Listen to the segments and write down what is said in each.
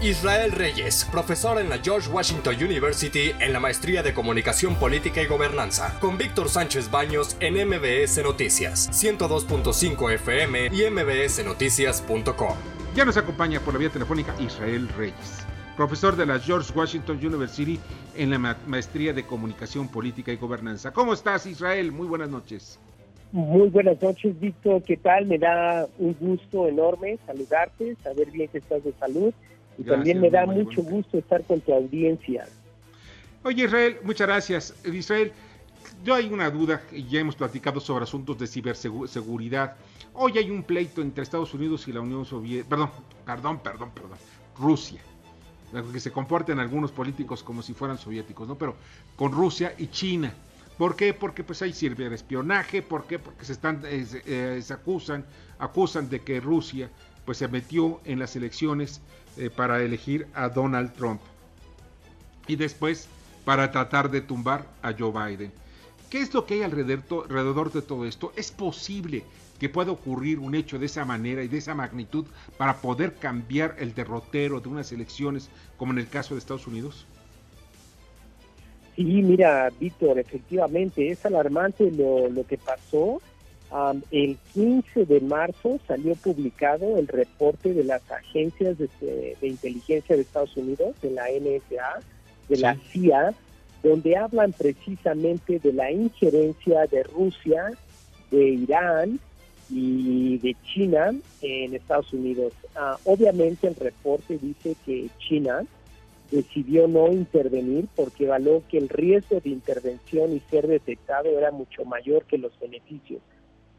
Israel Reyes, profesor en la George Washington University en la maestría de Comunicación Política y Gobernanza, con Víctor Sánchez Baños en MBS Noticias, 102.5 FM y mbsnoticias.com. Ya nos acompaña por la vía telefónica Israel Reyes, profesor de la George Washington University en la maestría de Comunicación Política y Gobernanza. ¿Cómo estás, Israel? Muy buenas noches. Muy buenas noches, Víctor. ¿Qué tal? Me da un gusto enorme saludarte, saber bien que estás de salud y también me da mucho gusto estar con tu audiencia. Oye Israel, muchas gracias. Israel, yo hay una duda, ya hemos platicado sobre asuntos de ciberseguridad. Hoy hay un pleito entre Estados Unidos y la Unión Soviética, perdón, perdón, perdón, perdón, Rusia, que se comporten algunos políticos como si fueran soviéticos, ¿no? Pero con Rusia y China. ¿Por qué? Porque pues hay espionaje. ¿por qué? Porque se están, eh, eh, se acusan, acusan de que Rusia pues se metió en las elecciones eh, para elegir a Donald Trump y después para tratar de tumbar a Joe Biden. ¿Qué es lo que hay alrededor, de todo esto? ¿Es posible que pueda ocurrir un hecho de esa manera y de esa magnitud para poder cambiar el derrotero de unas elecciones como en el caso de Estados Unidos? Sí, mira, Víctor, efectivamente es alarmante lo, lo que pasó el 15 de marzo salió publicado el reporte de las agencias de, inteligencia de Estados Unidos, de la NSA, de la CIA, donde hablan precisamente de la injerencia de Rusia, de Irán y de China en Estados Unidos. Ah, obviamente el reporte dice que China decidió no intervenir porque evaluó que el riesgo de intervención y ser detectado era mucho mayor que los beneficios.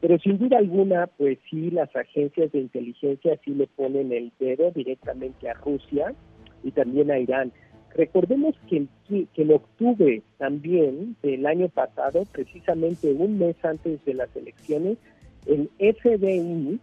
Pero sin duda alguna, pues sí, las agencias de inteligencia sí le ponen el dedo directamente a Rusia y también a Irán. Recordemos que, en octubre también del año pasado, precisamente un mes antes de las elecciones, el FBI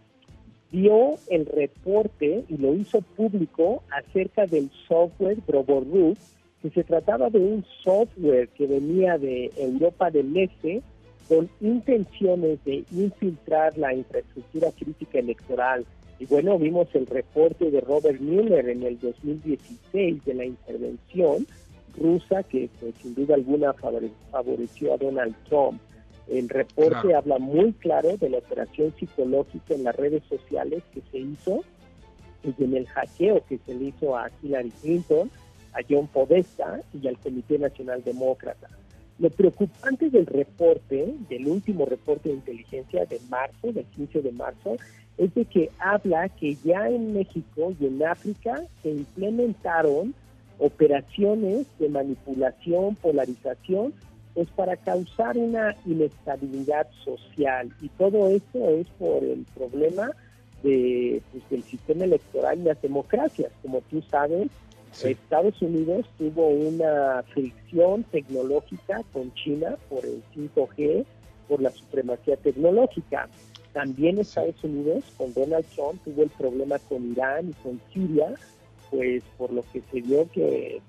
dio el reporte y lo hizo público acerca del software Roboroof, que se trataba de un software que venía de Europa del Este con intenciones de infiltrar la infraestructura crítica electoral. Y bueno, vimos el reporte de Robert Mueller en el 2016 de la intervención rusa que pues, sin duda alguna favoreció a Donald Trump. El reporte habla muy claro de la operación psicológica en las redes sociales que se hizo y en el hackeo que se le hizo a Hillary Clinton, a John Podesta y al Comité Nacional Demócrata. Lo preocupante del reporte, del último reporte de inteligencia de marzo, del 15 de marzo, es de que habla que ya en México y en África se implementaron operaciones de manipulación, polarización, pues para causar una inestabilidad social. Y todo esto es por el problema de, pues, del sistema electoral y las democracias. Como tú sabes, Estados Unidos tuvo una fricción tecnológica con China por el 5G, por la supremacía tecnológica. También Estados Unidos con Donald Trump tuvo el problema con Irán y con Siria, pues por lo que se vio que,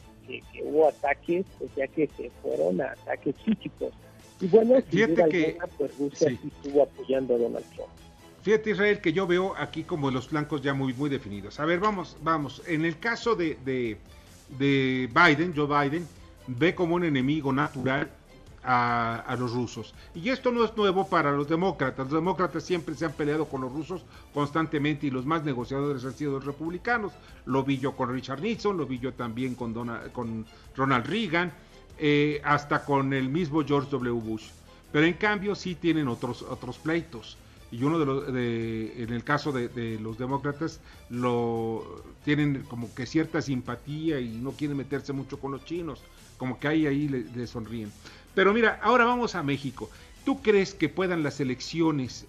hubo ataques, pues ya que se fueron a ataques físicos. Y bueno, sin duda que, pues Rusia estuvo apoyando a Donald Trump. Fíjate Israel que yo veo aquí como los flancos ya muy, muy definidos. A ver, vamos, vamos. En el caso de, de, Biden, Joe Biden, ve como un enemigo natural a, los rusos. Y esto no es nuevo para los demócratas. Los demócratas siempre se han peleado con los rusos constantemente y los más negociadores han sido los republicanos. Lo vi yo con Richard Nixon, lo vi yo también con, con Ronald Reagan, eh, hasta con el mismo George W. Bush. Pero en cambio sí tienen otros, otros pleitos y uno de los de, en el caso de, los demócratas lo tienen como que cierta simpatía y no quieren meterse mucho con los chinos como que ahí ahí le, sonríen. Pero mira ahora vamos a México. Tú crees que puedan las elecciones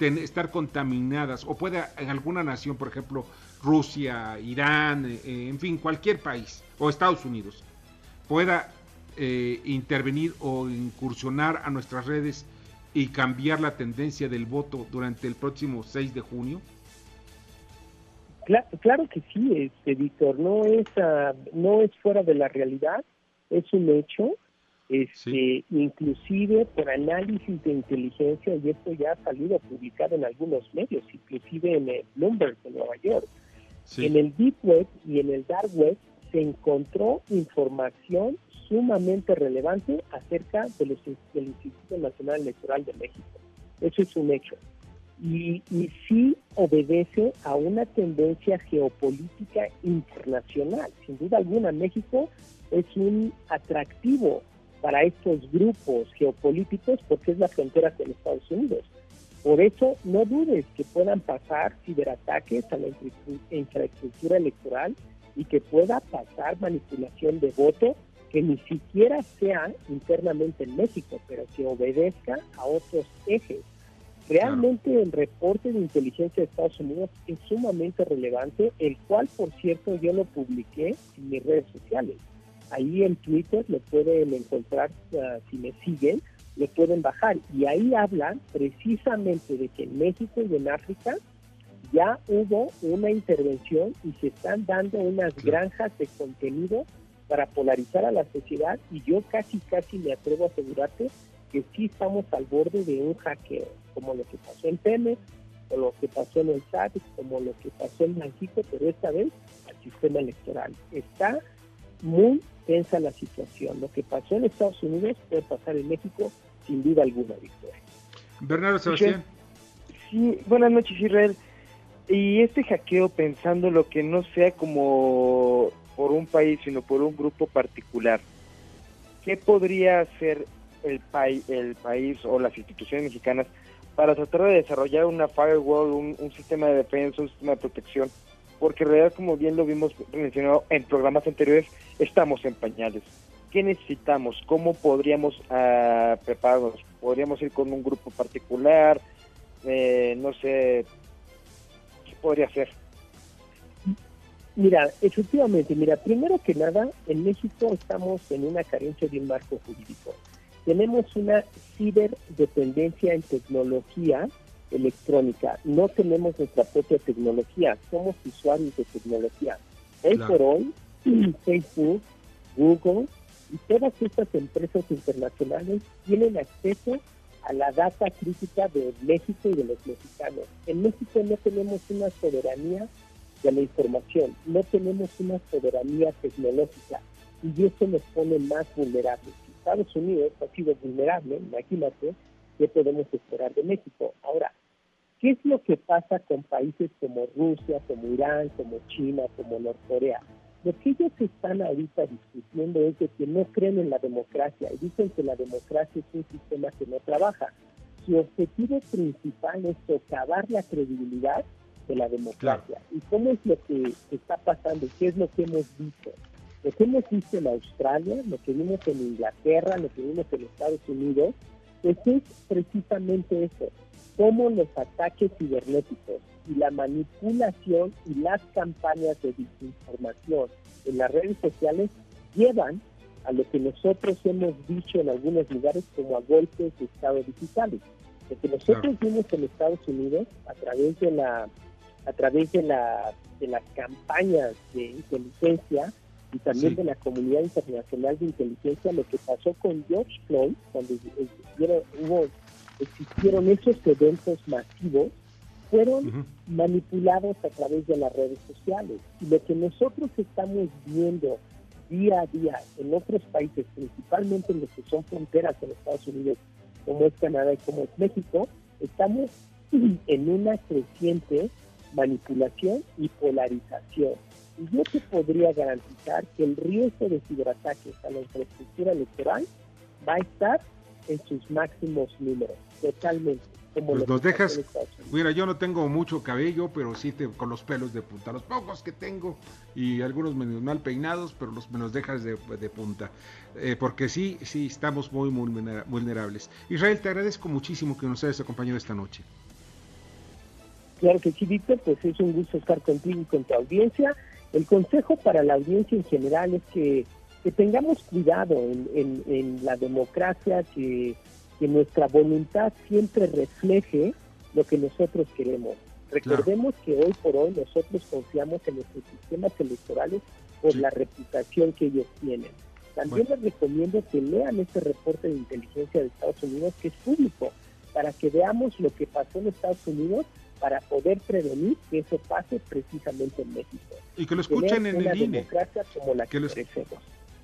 estar contaminadas o pueda en alguna nación por ejemplo Rusia Irán eh, en fin cualquier país o Estados Unidos pueda eh, intervenir o incursionar a nuestras redes y cambiar la tendencia del voto durante el próximo 6 de junio? Claro, que sí, este, Víctor, no es, ah, no es fuera de la realidad, es un hecho, este, inclusive por análisis de inteligencia, y esto ya ha salido publicado en algunos medios, inclusive en el Bloomberg de Nueva York. En el Deep Web y en el Dark Web se encontró información sumamente relevante acerca de los, del Instituto Nacional Electoral de México. Eso es un hecho. Y, y sí obedece a una tendencia geopolítica internacional. Sin duda alguna, México es un atractivo para estos grupos geopolíticos porque es la frontera con Estados Unidos. Por eso no dudes que puedan pasar ciberataques a la infraestructura electoral y que pueda pasar manipulación de voto que ni siquiera sea internamente en México, pero que obedezca a otros ejes. Realmente el reporte de inteligencia de Estados Unidos es sumamente relevante, el cual, por cierto, yo lo publiqué en mis redes sociales. Ahí en Twitter lo pueden encontrar, ah, si me siguen, lo pueden bajar. Y ahí hablan precisamente de que en México y en África ya hubo una intervención y se están dando unas granjas de contenido para polarizar a la sociedad y yo casi, casi me atrevo a asegurarte que sí estamos al borde de un hackeo, como lo que pasó en Pemex, o lo que pasó en el SAT, como lo que pasó en México, pero esta vez al sistema electoral. Está muy tensa la situación. Lo que pasó en Estados Unidos puede pasar en México sin duda alguna, Victoria. Bernardo Sebastián. Sí, buenas noches, Israel. Y este hackeo pensando lo que no sea como por un país, sino por un grupo particular, ¿qué podría hacer el, país el país o las instituciones mexicanas para tratar de desarrollar una firewall, un, sistema de defensa, un sistema de protección? Porque en realidad, como bien lo vimos mencionado en programas anteriores, estamos en pañales. ¿Qué necesitamos? ¿Cómo podríamos uh, prepararnos? ¿Podríamos ir con un grupo particular? Eh, no sé, ¿qué podría ser? Mira, efectivamente, mira, primero que nada, en México estamos en una carencia de un marco jurídico. Tenemos una ciberdependencia en tecnología electrónica. No tenemos nuestra propia tecnología, somos usuarios de tecnología. Hoy por hoy, Facebook, Google y todas estas empresas internacionales tienen acceso a la data crítica de México y de los mexicanos. En México no tenemos una soberanía de la información, no tenemos una soberanía tecnológica y eso nos pone más vulnerables. Si Estados Unidos ha sido vulnerable, imagínate, ¿qué podemos esperar de México? Ahora, ¿qué es lo que pasa con países como Rusia, como Irán, como China, como Norcorea? Lo que ellos están ahorita discutiendo es de que no creen en la democracia y dicen que la democracia es un sistema que no trabaja. Su objetivo principal es socavar la credibilidad de la democracia. ¿Y cómo es lo que está pasando? ¿Qué es lo que hemos visto? Lo que hemos visto en Australia, lo que vimos en Inglaterra, lo que vimos en Estados Unidos, pues es precisamente eso, cómo los ataques cibernéticos y la manipulación y las campañas de desinformación en las redes sociales llevan a lo que nosotros hemos dicho en algunos lugares como a golpes de Estado digitales. Lo que nosotros vimos en Estados Unidos a través de la a través de la de las campañas de inteligencia y también de la comunidad internacional de inteligencia, lo que pasó con George Floyd, cuando hubo, existieron esos eventos masivos, fueron manipulados a través de las redes sociales. Y lo que nosotros estamos viendo día a día en otros países, principalmente en los que son fronteras en Estados Unidos, como es Canadá y como es México, estamos en una creciente manipulación y polarización. Y yo te podría garantizar que el riesgo de ciberataques a la infraestructura electoral va a estar en sus máximos números, totalmente. Pues nos dejas, mira, yo no tengo mucho cabello, pero sí te, con los pelos de punta, los pocos que tengo y algunos menos mal peinados, pero los, me los dejas de, punta, eh, porque sí, sí, estamos muy, muy vulnerables. Israel, te agradezco muchísimo que nos hayas acompañado esta noche. Claro que sí, Víctor, pues es un gusto estar contigo y con tu audiencia. El consejo para la audiencia en general es que, que tengamos cuidado en, en, en la democracia, que que nuestra voluntad siempre refleje lo que nosotros queremos. Recordemos que hoy por hoy nosotros confiamos en nuestros sistemas electorales por la reputación que ellos tienen. También les recomiendo que lean este reporte de inteligencia de Estados Unidos que es público, para que veamos lo que pasó en Estados Unidos para poder prevenir que eso pase precisamente en México. Y que lo escuchen en el INE. como la que,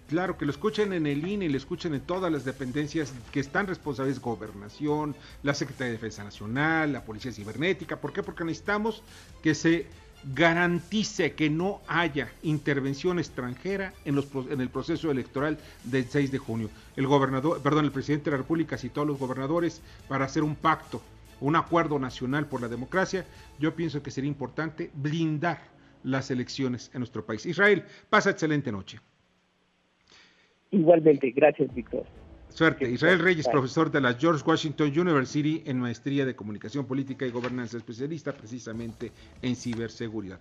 Claro, que lo escuchen en el INE y lo escuchen en todas las dependencias que están responsables, gobernación, la Secretaría de Defensa Nacional, la Policía Cibernética. ¿Por qué? Porque necesitamos que se garantice que no haya intervención extranjera en, los, en el proceso electoral del 6 de junio. El gobernador, perdón, el presidente de la República citó a los gobernadores para hacer un pacto, un acuerdo nacional por la democracia. Yo pienso que sería importante blindar las elecciones en nuestro país. Israel, pasa excelente noche. Igualmente, gracias, Víctor. Suerte. Israel Reyes, profesor de la George Washington University en maestría de comunicación política y gobernanza, especialista precisamente en ciberseguridad.